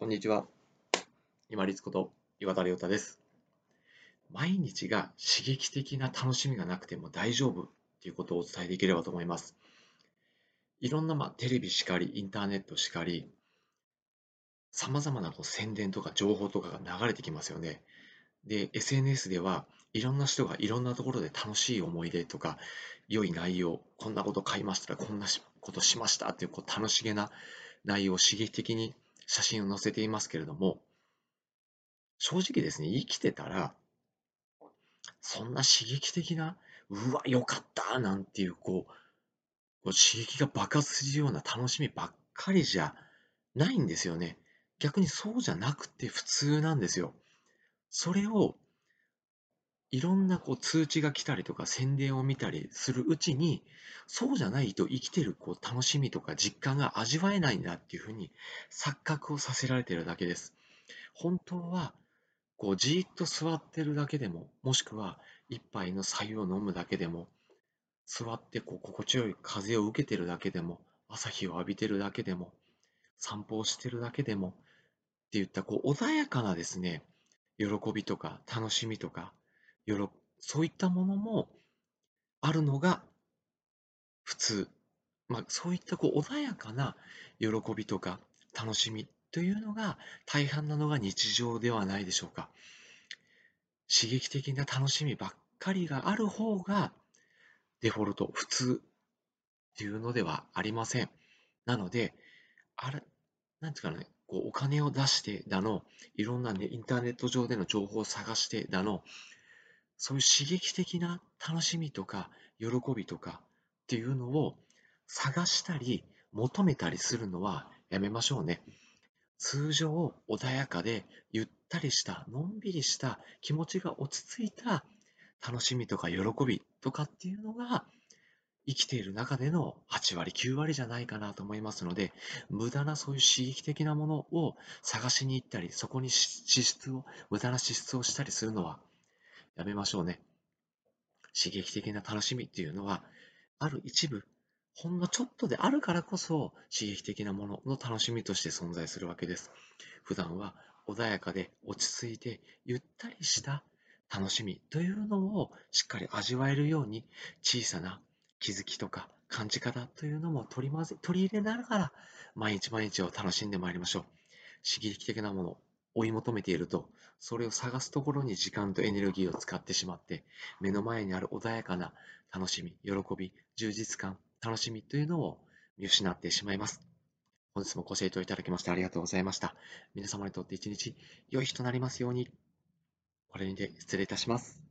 こんにちは。今立こと岩田亮太です。毎日が刺激的な楽しみがなくても大丈夫っていうことをお伝えできればと思います。いろんな、まあ、テレビしかり、インターネットしかり、さまざまなこう宣伝とか情報とかが流れてきますよね。で、SNS ではいろんな人がいろんなところで楽しい思い出とか、良い内容、こんなこと買いましたら、こんなことしましたっていうこう楽しげな内容を刺激的に写真を載せていますけれども、正直ですね、生きてたら、そんな刺激的な、うわ、よかったなんていう、こう、こう刺激が爆発するような楽しみばっかりじゃないんですよね。逆にそうじゃなくて普通なんですよ。それを、いろんなこう通知が来たりとか宣伝を見たりするうちに、そうじゃないと生きてるこう楽しみとか実感が味わえないんだっていうふうに錯覚をさせられてるだけです。本当は、こうじーっと座ってるだけでも、もしくは一杯の白湯を飲むだけでも、座ってこう心地よい風を受けてるだけでも、朝日を浴びてるだけでも、散歩をしてるだけでも、っていったこう穏やかなですね、喜びとか楽しみとかよろそういったものもあるのが普通、まあ、そういったこう穏やかな喜びとか楽しみというのが大半なのが日常ではないでしょうか。刺激的な楽しみばっかりがある方がデフォルト普通っていうのではありません。なのであれなんていうかねこうお金を出してだのいろんな、ね、インターネット上での情報を探してだのそういう刺激的な楽しみとか喜びとかっていうのを探したり求めたりするのはやめましょうね。通常穏やかでゆったりしたのんびりした気持ちが落ち着いた楽しみとか喜びとかっていうのが生きている中での8割9割じゃないかなと思いますので無駄なそういう刺激的なものを探しに行ったりそこに支出を無駄な支出をしたりするのはやめましょうね。刺激的な楽しみっていうのは、ある一部、ほんのちょっとであるからこそ刺激的なものの楽しみとして存在するわけです。普段は穏やかで落ち着いてゆったりした楽しみというのをしっかり味わえるように小さな気づきとか感じ方というのも取り混ぜ取り入れながら毎日毎日を楽しんでまいりましょう。刺激的なもの、追い求めていると、それを探すところに時間とエネルギーを使ってしまって、目の前にある穏やかな楽しみ、喜び、充実感、楽しみというのを見失ってしまいます。本日もご清聴いただきましてありがとうございました。皆様にとって一日良い日となりますように。これにて失礼いたします。